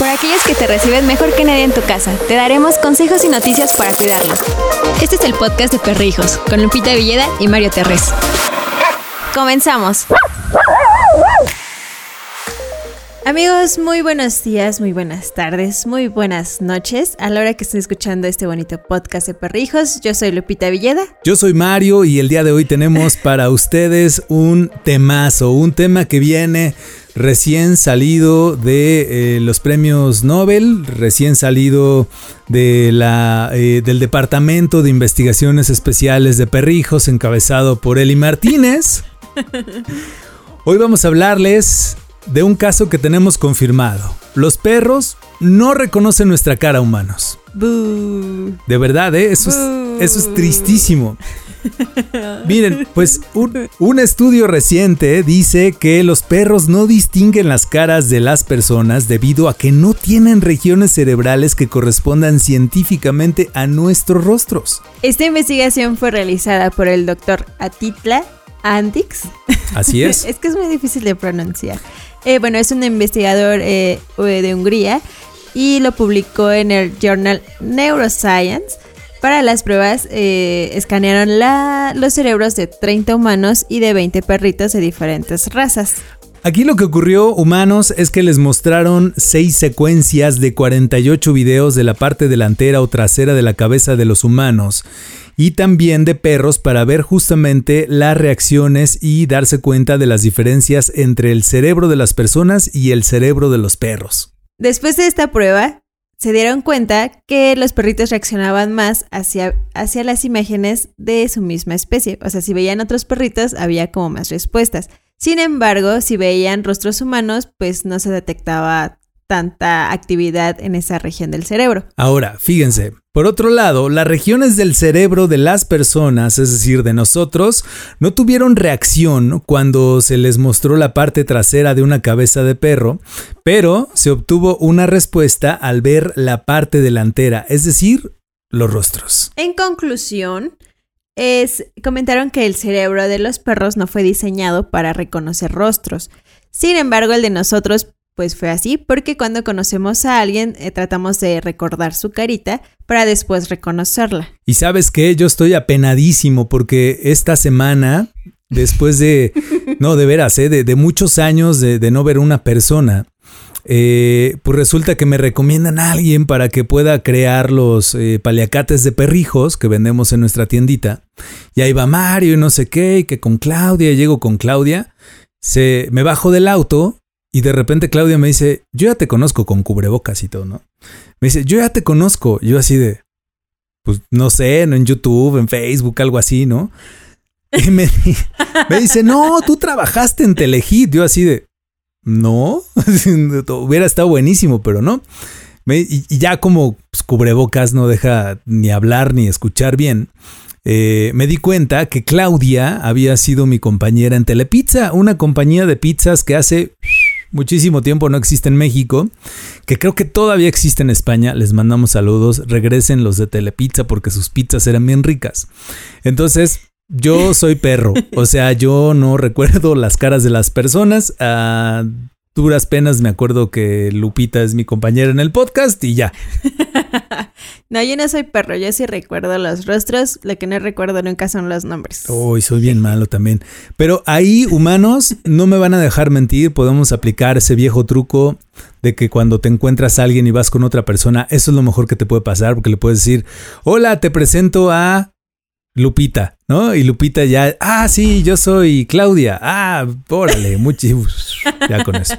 Por aquellos que te reciben mejor que nadie en tu casa, te daremos consejos y noticias para cuidarlos. Este es el podcast de Perrijos, con Lupita Villeda y Mario Terrés. Comenzamos. Amigos, muy buenos días, muy buenas tardes, muy buenas noches. A la hora que estén escuchando este bonito podcast de perrijos, yo soy Lupita Villeda. Yo soy Mario y el día de hoy tenemos para ustedes un temazo, un tema que viene recién salido de eh, los premios Nobel, recién salido de la, eh, del Departamento de Investigaciones Especiales de Perrijos, encabezado por Eli Martínez. Hoy vamos a hablarles de un caso que tenemos confirmado. Los perros no reconocen nuestra cara humanos. De verdad, ¿eh? eso, es, eso es tristísimo. Miren, pues un, estudio reciente dice que los perros no distinguen las caras de las personas debido a que no tienen regiones cerebrales que correspondan científicamente a nuestros rostros. Esta investigación fue realizada por el doctor Atitla Andix. Así es. es que es muy difícil de pronunciar. Eh, bueno, es un investigador eh, de Hungría y lo publicó en el Journal Neuroscience. Para las pruebas eh, escanearon los cerebros de 30 humanos y de 20 perritos de diferentes razas. Aquí lo que ocurrió, humanos, es que les mostraron 6 secuencias de 48 videos de la parte delantera o trasera de la cabeza de los humanos y también de perros para ver justamente las reacciones y darse cuenta de las diferencias entre el cerebro de las personas y el cerebro de los perros. Después de esta prueba, se dieron cuenta que los perritos reaccionaban más hacia, hacia las imágenes de su misma especie. O sea, si veían otros perritos, había como más respuestas. Sin embargo, si veían rostros humanos, pues no se detectaba tanta actividad en esa región del cerebro. Ahora, fíjense, por otro lado, las regiones del cerebro de las personas, es decir, de nosotros, no tuvieron reacción cuando se les mostró la parte trasera de una cabeza de perro, pero se obtuvo una respuesta al ver la parte delantera, es decir, los rostros. En conclusión, es, comentaron que el cerebro de los perros no fue diseñado para reconocer rostros. Sin embargo, el de nosotros pues fue así, porque cuando conocemos a alguien eh, tratamos de recordar su carita para después reconocerla. Y sabes qué, yo estoy apenadísimo porque esta semana, después de, no, de veras, ¿eh? de, muchos años de, no ver una persona, eh, pues resulta que me recomiendan a alguien para que pueda crear los paliacates de perrijos que vendemos en nuestra tiendita. Y ahí va Mario y no sé qué, y que con Claudia, llego con Claudia, se, me bajo del auto y de repente Claudia me dice, yo ya te conozco con cubrebocas y todo, ¿no? Me dice, yo ya te conozco. Yo así de, pues no sé, ¿no? en YouTube, en Facebook, algo así, ¿no? Y me, dice, no, tú trabajaste en Telehit. Yo así de, no, hubiera estado buenísimo, pero no. y, ya como pues, cubrebocas no deja ni hablar ni escuchar bien. Eh, me di cuenta que Claudia había sido mi compañera en Telepizza, una compañía de pizzas que hace muchísimo tiempo no existe en México, que creo que todavía existe en España. Les mandamos saludos. Regresen los de Telepizza porque sus pizzas eran bien ricas. Entonces, yo soy perro. O sea, yo no recuerdo las caras de las personas. A duras penas me acuerdo que Lupita es mi compañera en el podcast y ya. no, yo no soy perro, yo sí recuerdo los rostros, lo que no recuerdo nunca son los nombres. Uy, soy bien malo también. Pero ahí, humanos, no me van a dejar mentir, podemos aplicar ese viejo truco de que cuando te encuentras a alguien y vas con otra persona, eso es lo mejor que te puede pasar, porque le puedes decir, hola, te presento a Lupita, ¿no? Y Lupita ya, ah, sí, yo soy Claudia, ah, órale, mucho, ya con eso.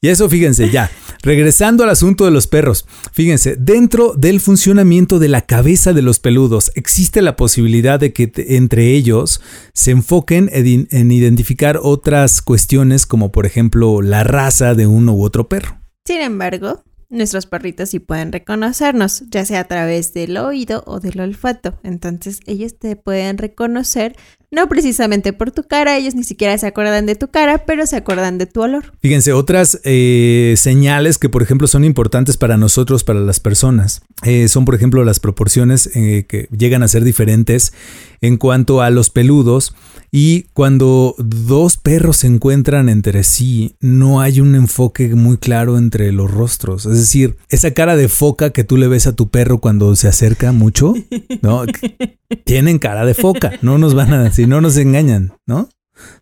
Y eso, fíjense, ya. Regresando al asunto de los perros, fíjense, dentro del funcionamiento de la cabeza de los peludos existe la posibilidad de que entre ellos se enfoquen en identificar otras cuestiones como por ejemplo la raza de uno u otro perro. Sin embargo, nuestros perritos sí pueden reconocernos, ya sea a través del oído o del olfato. Entonces ellos te pueden reconocer no precisamente por tu cara, ellos ni siquiera se acuerdan de tu cara, pero se acuerdan de tu olor. Fíjense, otras eh, señales que por ejemplo son importantes para nosotros, para las personas, eh, son por ejemplo las proporciones eh, que llegan a ser diferentes en cuanto a los peludos y cuando dos perros se encuentran entre sí, no hay un enfoque muy claro entre los rostros. Es decir, esa cara de foca que tú le ves a tu perro cuando se acerca mucho, ¿no? Tienen cara de foca, no nos van a decir, no nos engañan, ¿no?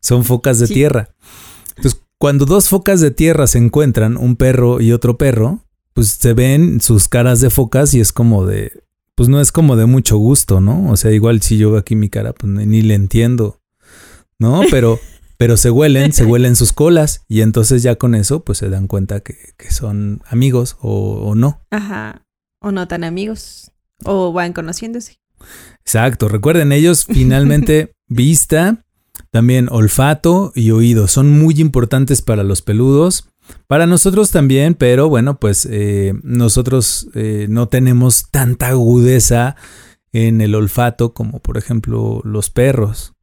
Son focas de tierra. Entonces, cuando dos focas de tierra se encuentran, un perro y otro perro, pues se ven sus caras de focas y es como de, pues no es como de mucho gusto, ¿no? O sea, igual si yo veo aquí mi cara, pues ni le entiendo. ¿No? Pero, pero se huelen, se huelen sus colas y entonces ya con eso pues se dan cuenta que, son amigos o, no. Ajá, o no tan amigos, o van conociéndose. Exacto, recuerden ellos finalmente vista, también olfato y oído son muy importantes para los peludos. Para nosotros también, pero bueno, pues eh, nosotros eh, no tenemos tanta agudeza en el olfato como por ejemplo los perros.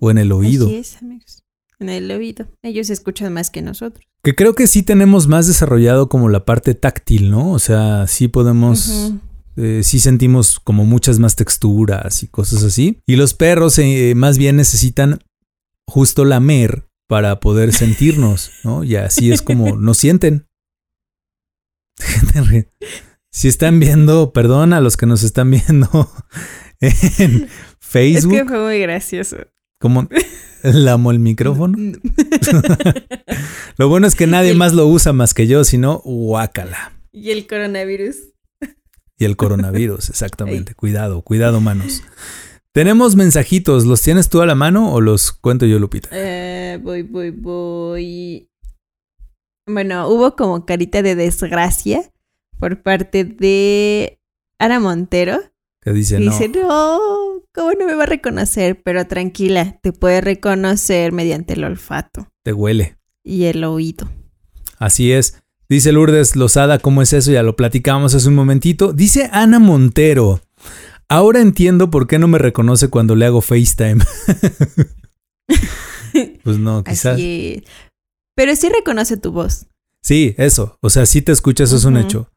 O en el oído. Así es, amigos. En el oído. Ellos escuchan más que nosotros. Que creo que sí tenemos más desarrollado como la parte táctil, ¿no? O sea, sí podemos... Eh, sí sentimos como muchas más texturas y cosas así. Y los perros eh, más bien necesitan justo lamer para poder sentirnos, ¿no? Y así es como nos sienten. si están viendo, perdón a los que nos están viendo en Facebook. Es que fue muy gracioso. ¿Cómo? ¿Lamo el micrófono? lo bueno es que nadie más lo usa más que yo, sino guácala. Y el coronavirus. Y el coronavirus, exactamente. Cuidado, cuidado, manos. Tenemos mensajitos, ¿los tienes tú a la mano o los cuento yo, Lupita? Eh, voy, voy, voy. Bueno, hubo como carita de desgracia por parte de Ana Montero. Dice, no. Dice, no, ¿cómo no me va a reconocer? Pero tranquila, te puede reconocer mediante el olfato. Te huele. Y el oído. Así es. Dice Lourdes Lozada, ¿cómo es eso? Ya lo platicamos hace un momentito. Dice Ana Montero. Ahora entiendo por qué no me reconoce cuando le hago FaceTime. pues no, quizás. Pero sí reconoce tu voz. Sí, eso. O sea, sí te escucha, eso es un hecho.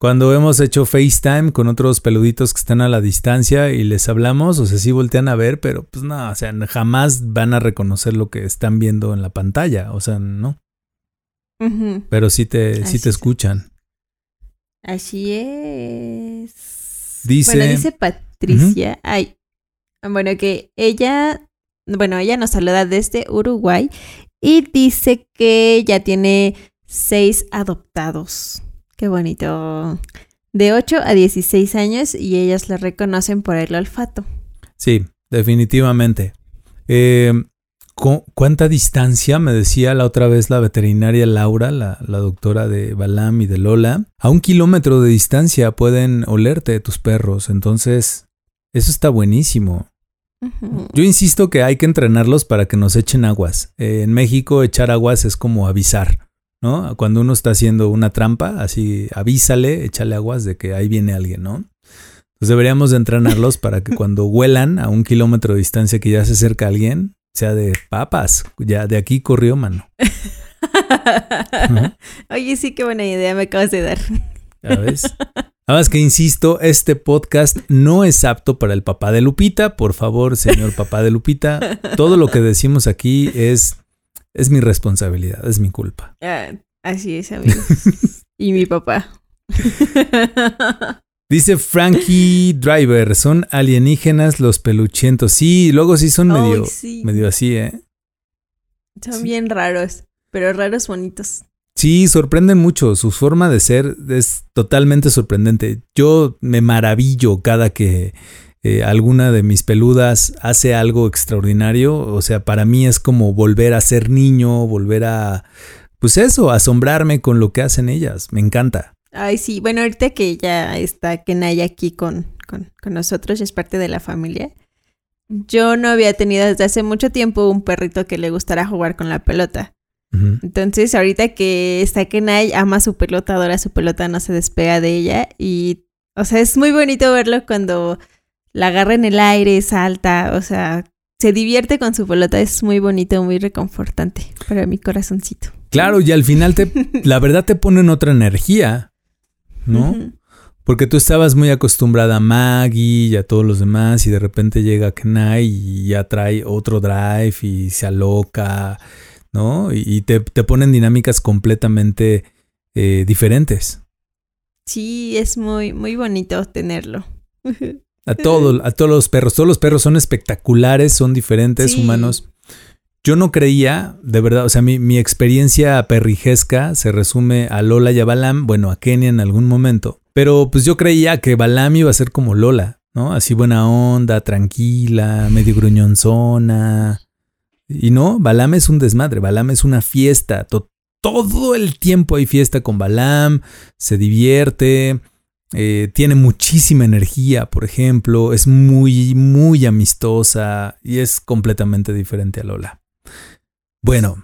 Cuando hemos hecho FaceTime con otros peluditos que están a la distancia y les hablamos, o sea, sí voltean a ver, pero pues no, o sea, jamás van a reconocer lo que están viendo en la pantalla, o sea, no. Pero sí te, sí te escuchan. Así es. Dice. Bueno, dice Patricia. Ay. Bueno, que ella. Bueno, ella nos saluda desde Uruguay y dice que ya tiene seis adoptados. Qué bonito. De 8 a 16 años y ellas la reconocen por el olfato. Sí, definitivamente. Eh, ¿Cuánta distancia? Me decía la otra vez la veterinaria Laura, la, doctora de Balam y de Lola. A un kilómetro de distancia pueden olerte tus perros. Entonces, eso está buenísimo. Yo insisto que hay que entrenarlos para que nos echen aguas. Eh, en México echar aguas es como avisar. ¿No? Cuando uno está haciendo una trampa, así avísale, échale aguas de que ahí viene alguien, ¿no? Entonces deberíamos de entrenarlos para que cuando huelan a un kilómetro de distancia que ya se acerca alguien, sea de papas, ya de aquí corrió mano. Oye, sí, qué buena idea me acabas de dar. ¿Sabes? Además que insisto, este podcast no es apto para el papá de Lupita. Por favor, señor papá de Lupita, todo lo que decimos aquí es es mi responsabilidad, es mi culpa. Ah, así es, amigo. y mi papá. Dice Frankie Driver, son alienígenas los peluchientos. Sí, luego sí son medio, medio así, ¿eh? Son bien raros, pero raros bonitos. Sí, sorprenden mucho. Su forma de ser es totalmente sorprendente. Yo me maravillo cada que eh, alguna de mis peludas hace algo extraordinario, o sea, para mí es como volver a ser niño, volver a, pues eso, asombrarme con lo que hacen ellas, me encanta. Ay, sí, bueno, ahorita que ya está Kenaya aquí con, con, con nosotros, es parte de la familia. Yo no había tenido desde hace mucho tiempo un perrito que le gustara jugar con la pelota. Entonces, ahorita que está Kenai, ama su pelota, adora su pelota, no se despega de ella. Y, o sea, es muy bonito verlo cuando la agarra en el aire, salta, o sea, se divierte con su pelota. Es muy bonito, muy reconfortante para mi corazoncito. Claro, y al final te, la verdad te ponen otra energía, ¿no? Porque tú estabas muy acostumbrada a Maggie y a todos los demás y de repente llega Kenai y ya trae otro drive y se aloca, ¿no? Y, te, ponen dinámicas completamente eh, diferentes. Sí, es muy, muy bonito tenerlo. A, todos, a todos los perros. Todos los perros son espectaculares, son diferentes, humanos. Yo no creía, de verdad, o sea, mi, mi, experiencia perrijesca se resume a Lola y a Balam, bueno, a Kenia en algún momento. Pero pues yo creía que Balam iba a ser como Lola, ¿no? Así buena onda, tranquila, medio gruñonzona. Y no, Balam es un desmadre, Balam es una fiesta. todo el tiempo hay fiesta con Balam, se divierte, eh, tiene muchísima energía, por ejemplo, es muy, muy amistosa y es completamente diferente a Lola. Bueno,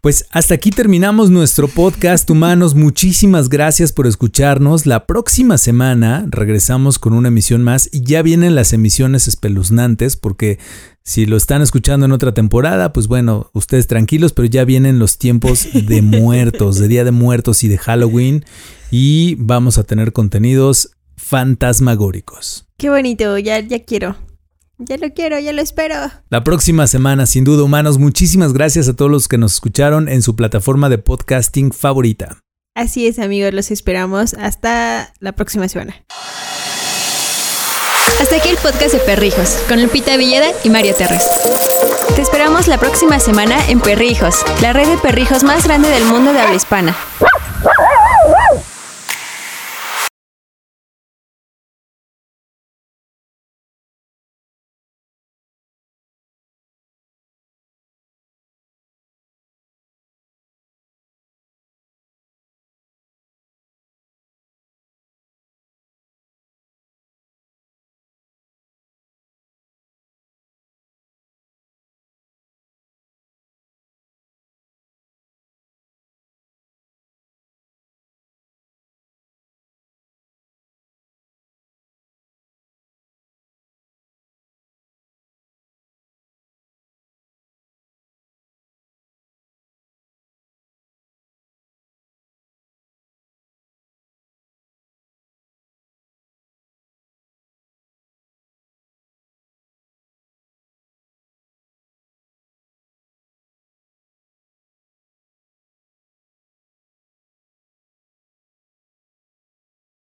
pues hasta aquí terminamos nuestro podcast humanos. Muchísimas gracias por escucharnos. La próxima semana regresamos con una emisión más y ya vienen las emisiones espeluznantes porque si lo están escuchando en otra temporada, pues bueno, ustedes tranquilos, pero ya vienen los tiempos de muertos, de Día de Muertos y de Halloween y vamos a tener contenidos fantasmagóricos. Qué bonito, ya, ya quiero. Ya lo quiero, ya lo espero. La próxima semana, sin duda, humanos, muchísimas gracias a todos los que nos escucharon en su plataforma de podcasting favorita. Así es, amigos, los esperamos. Hasta la próxima semana. Hasta aquí el podcast de Perrijos, con Lupita Villeda y Mario Terres. Te esperamos la próxima semana en Perrijos, la red de perrijos más grande del mundo de habla hispana.